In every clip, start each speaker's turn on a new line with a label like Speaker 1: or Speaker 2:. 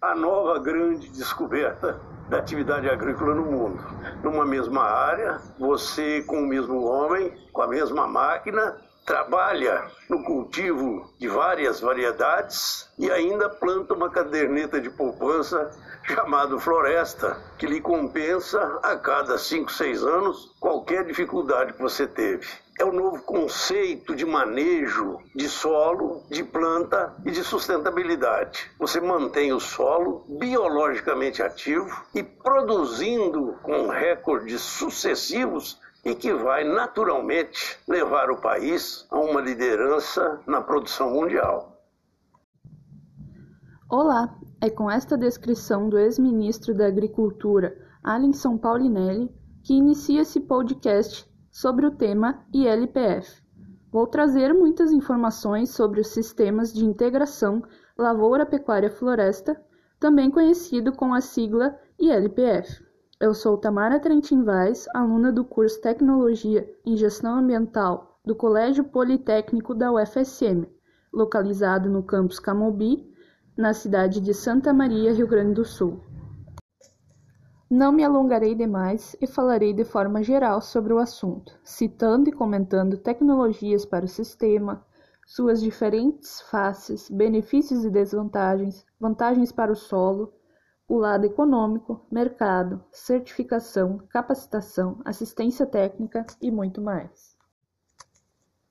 Speaker 1: a nova grande descoberta da atividade agrícola no mundo. Numa mesma área, você com o mesmo homem, com a mesma máquina, trabalha no cultivo de várias variedades e ainda planta uma caderneta de poupança chamado Floresta, que lhe compensa a cada 5, 6 anos qualquer dificuldade que você teve. É o novo conceito de manejo de solo, de planta e de sustentabilidade. Você mantém o solo biologicamente ativo e produzindo com recordes sucessivos e que vai naturalmente levar o país a uma liderança na produção mundial.
Speaker 2: Olá, é com esta descrição do ex-ministro da Agricultura, Alisson Paulinelli, que inicia esse podcast sobre o tema ILPF. Vou trazer muitas informações sobre os sistemas de integração Lavoura Pecuária Floresta, também conhecido com a sigla ILPF. Eu sou Tamara Trentin Vaz, aluna do curso Tecnologia em Gestão Ambiental do Colégio Politécnico da UFSM, localizado no campus Camobi, na cidade de Santa Maria, Rio Grande do Sul. Não me alongarei demais e falarei de forma geral sobre o assunto, citando e comentando tecnologias para o sistema, suas diferentes faces, benefícios e desvantagens, vantagens para o solo, o lado econômico, mercado, certificação, capacitação, assistência técnica e muito mais.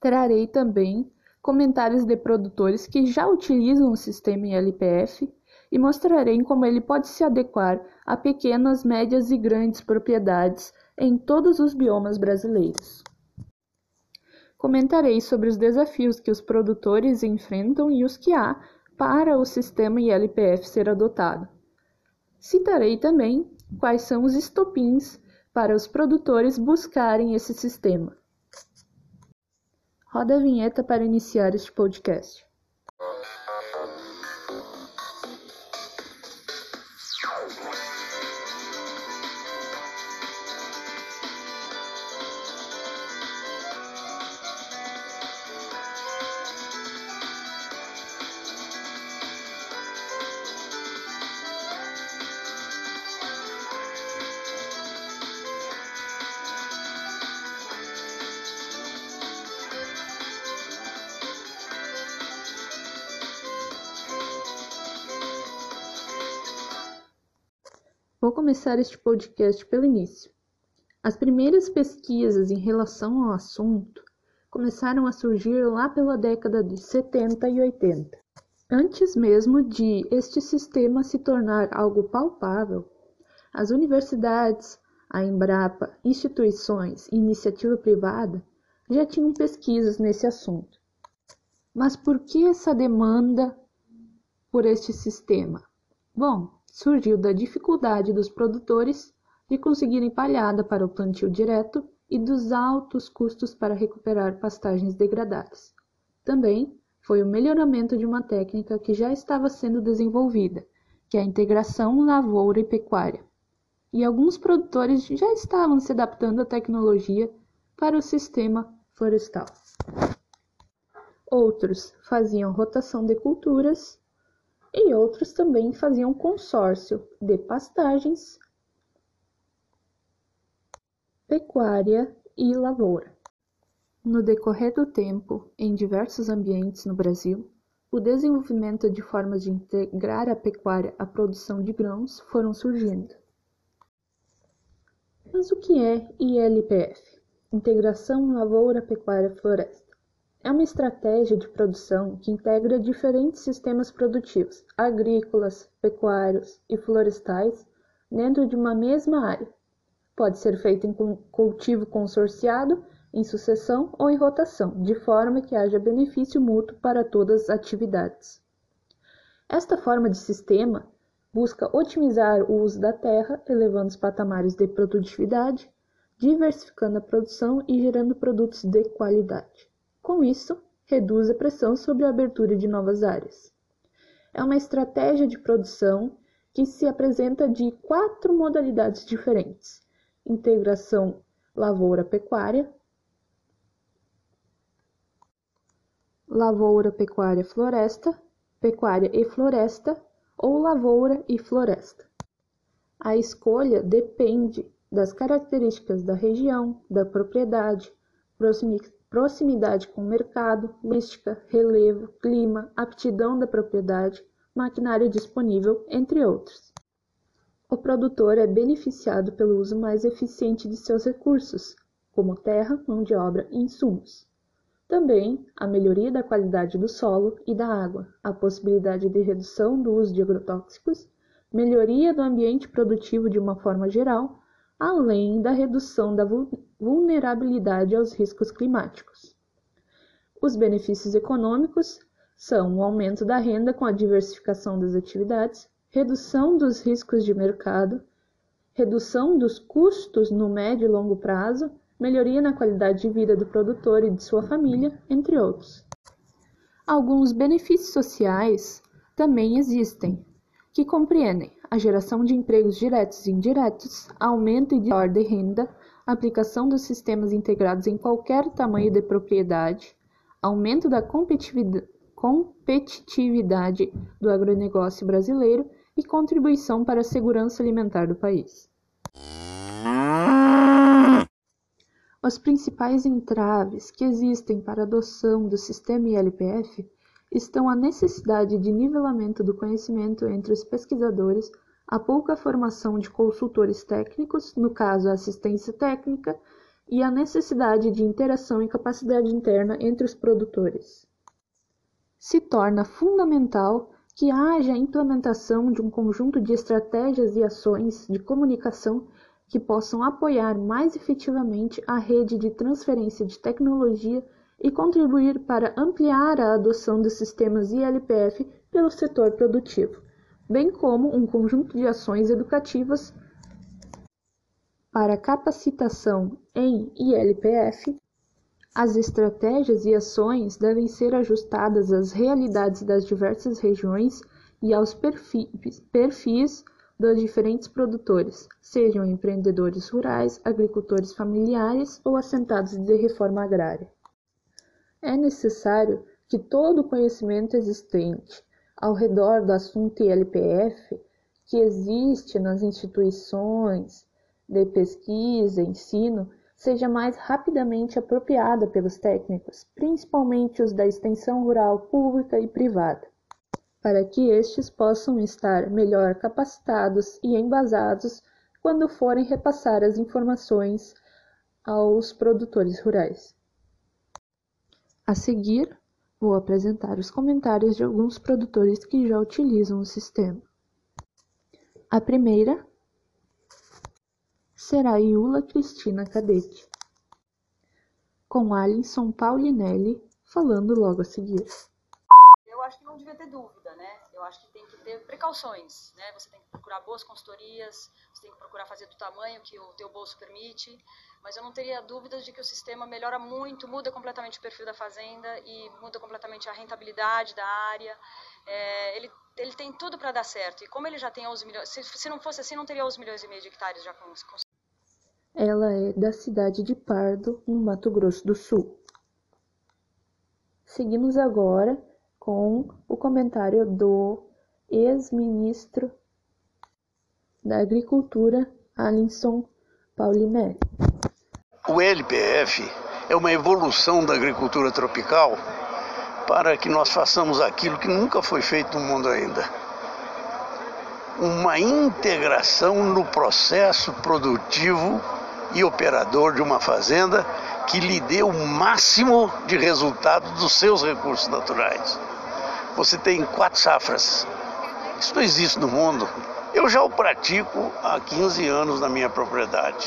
Speaker 2: Trarei também comentários de produtores que já utilizam o sistema LPF e mostrarei como ele pode se adequar a pequenas, médias e grandes propriedades em todos os biomas brasileiros. Comentarei sobre os desafios que os produtores enfrentam e os que há para o sistema ILPF ser adotado. Citarei também quais são os estopins para os produtores buscarem esse sistema. Roda a vinheta para iniciar este podcast. Vou começar este podcast pelo início. As primeiras pesquisas em relação ao assunto começaram a surgir lá pela década de 70 e 80. Antes mesmo de este sistema se tornar algo palpável, as universidades, a Embrapa, instituições e iniciativa privada já tinham pesquisas nesse assunto. Mas por que essa demanda por este sistema? Bom, surgiu da dificuldade dos produtores de conseguirem palhada para o plantio direto e dos altos custos para recuperar pastagens degradadas. Também foi o melhoramento de uma técnica que já estava sendo desenvolvida, que é a integração lavoura e pecuária. E alguns produtores já estavam se adaptando à tecnologia para o sistema florestal. Outros faziam rotação de culturas e outros também faziam consórcio de pastagens, pecuária e lavoura. No decorrer do tempo, em diversos ambientes no Brasil, o desenvolvimento de formas de integrar a pecuária à produção de grãos foram surgindo. Mas o que é ILPF? Integração Lavoura Pecuária Floresta. É uma estratégia de produção que integra diferentes sistemas produtivos, agrícolas, pecuários e florestais, dentro de uma mesma área. Pode ser feito em cultivo consorciado, em sucessão ou em rotação, de forma que haja benefício mútuo para todas as atividades. Esta forma de sistema busca otimizar o uso da terra, elevando os patamares de produtividade, diversificando a produção e gerando produtos de qualidade. Com isso, reduz a pressão sobre a abertura de novas áreas. É uma estratégia de produção que se apresenta de quatro modalidades diferentes: integração lavoura-pecuária, lavoura-pecuária-floresta, pecuária e floresta ou lavoura e floresta. A escolha depende das características da região, da propriedade, proximidade com o mercado, lística, relevo, clima, aptidão da propriedade, maquinário disponível, entre outros. O produtor é beneficiado pelo uso mais eficiente de seus recursos, como terra, mão de obra e insumos. Também a melhoria da qualidade do solo e da água, a possibilidade de redução do uso de agrotóxicos, melhoria do ambiente produtivo de uma forma geral, além da redução da vulnerabilidade aos riscos climáticos. Os benefícios econômicos são o aumento da renda com a diversificação das atividades, redução dos riscos de mercado, redução dos custos no médio e longo prazo melhoria na qualidade de vida do produtor e de sua família, entre outros. Alguns benefícios sociais também existem, que compreendem a geração de empregos diretos e indiretos, aumento de ordem de renda, aplicação dos sistemas integrados em qualquer tamanho de propriedade, aumento da competitividade do agronegócio brasileiro e contribuição para a segurança alimentar do país. Os principais entraves que existem para a adoção do sistema ILPF estão a necessidade de nivelamento do conhecimento entre os pesquisadores, a pouca formação de consultores técnicos, no caso a assistência técnica, e a necessidade de interação e capacidade interna entre os produtores. Se torna fundamental que haja a implementação de um conjunto de estratégias e ações de comunicação que possam apoiar mais efetivamente a rede de transferência de tecnologia e contribuir para ampliar a adoção dos sistemas ILPF pelo setor produtivo, bem como um conjunto de ações educativas para capacitação em ILPF. As estratégias e ações devem ser ajustadas às realidades das diversas regiões e aos perfis, perfis dos diferentes produtores, sejam empreendedores rurais, agricultores familiares ou assentados de reforma agrária. É necessário que todo o conhecimento existente ao redor do assunto ILPF, que existe nas instituições de pesquisa e ensino, seja mais rapidamente apropriada pelos técnicos, principalmente os da extensão rural pública e privada para que estes possam estar melhor capacitados e embasados quando forem repassar as informações aos produtores rurais. A seguir, vou apresentar os comentários de alguns produtores que já utilizam o sistema. A primeira será Iula Cristina Cadete, com Alisson Paulinelli falando logo a seguir
Speaker 3: acho que não devia ter dúvida, né? Eu acho que tem que ter precauções, né? Você tem que procurar boas consultorias, você tem que procurar fazer do tamanho que o teu bolso permite, mas eu não teria dúvidas de que o sistema melhora muito, muda completamente o perfil da fazenda e muda completamente a rentabilidade da área. É, ele, ele tem tudo para dar certo. E como ele já tem 11 milhões, se, se não fosse assim, não teria 11 milhões e meio de hectares já com, com...
Speaker 2: Ela é da cidade de Pardo, no Mato Grosso do Sul. Seguimos agora com o comentário do ex-ministro da Agricultura, Alisson Paulinelli.
Speaker 1: O LPF é uma evolução da agricultura tropical para que nós façamos aquilo que nunca foi feito no mundo ainda. Uma integração no processo produtivo e operador de uma fazenda que lhe dê o máximo de resultado dos seus recursos naturais você tem quatro safras. Isso não existe no mundo. Eu já o pratico há 15 anos na minha propriedade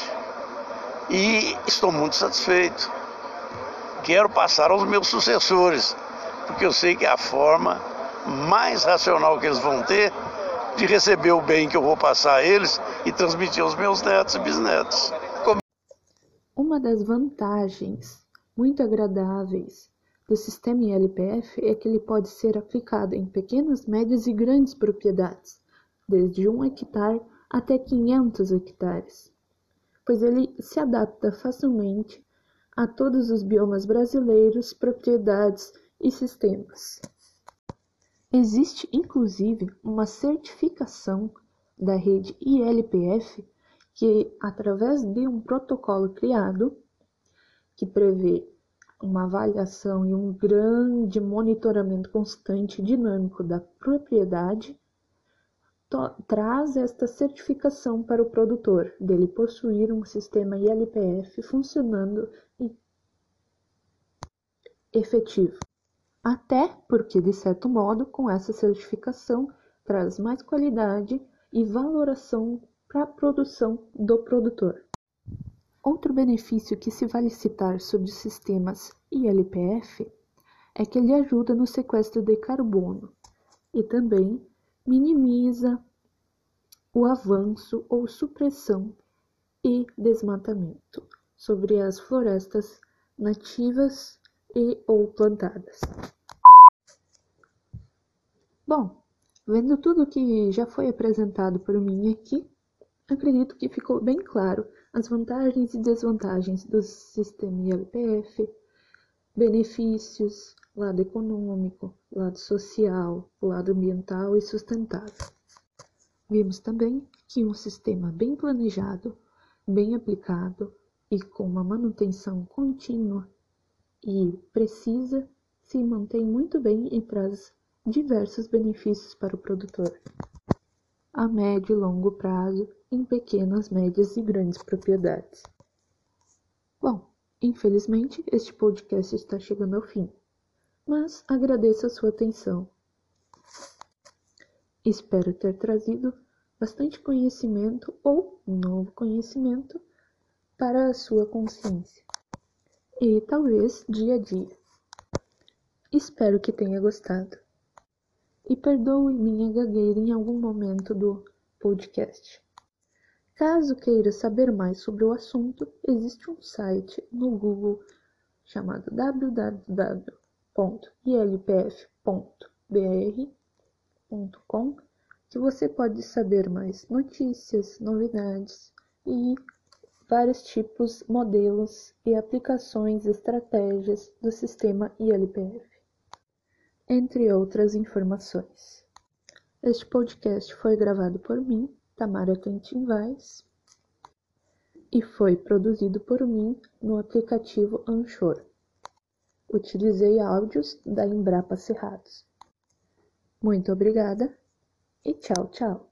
Speaker 1: e estou muito satisfeito. Quero passar aos meus sucessores, porque eu sei que é a forma mais racional que eles vão ter de receber o bem que eu vou passar a eles e transmitir aos meus netos e bisnetos.
Speaker 2: Uma das vantagens muito agradáveis do sistema ILPF é que ele pode ser aplicado em pequenas, médias e grandes propriedades, desde 1 hectare até 500 hectares, pois ele se adapta facilmente a todos os biomas brasileiros, propriedades e sistemas. Existe inclusive uma certificação da rede ILPF que, através de um protocolo criado, que prevê uma avaliação e um grande monitoramento constante e dinâmico da propriedade, traz esta certificação para o produtor, dele possuir um sistema ILPF funcionando e efetivo. Até porque, de certo modo, com essa certificação traz mais qualidade e valoração para a produção do produtor. Outro benefício que se vale citar sobre os sistemas ILPF é que ele ajuda no sequestro de carbono e também minimiza o avanço ou supressão e desmatamento sobre as florestas nativas e ou plantadas. Bom, vendo tudo que já foi apresentado por mim aqui, acredito que ficou bem claro as vantagens e desvantagens do sistema ILPF, benefícios, lado econômico, lado social, lado ambiental e sustentável. Vimos também que um sistema bem planejado, bem aplicado e com uma manutenção contínua e precisa se mantém muito bem e traz diversos benefícios para o produtor a médio e longo prazo em pequenas, médias e grandes propriedades. Bom, infelizmente este podcast está chegando ao fim, mas agradeço a sua atenção. Espero ter trazido bastante conhecimento ou novo conhecimento para a sua consciência e talvez dia a dia. Espero que tenha gostado. E perdoe minha gagueira em algum momento do podcast. Caso queira saber mais sobre o assunto, existe um site no Google chamado www.ilpf.br.com que você pode saber mais notícias, novidades e vários tipos, modelos e aplicações, estratégias do sistema ILPF, entre outras informações. Este podcast foi gravado por mim, Tamara Quentin Vaz, e foi produzido por mim no aplicativo Anchor. Utilizei áudios da Embrapa Cerrados. Muito obrigada e tchau, tchau.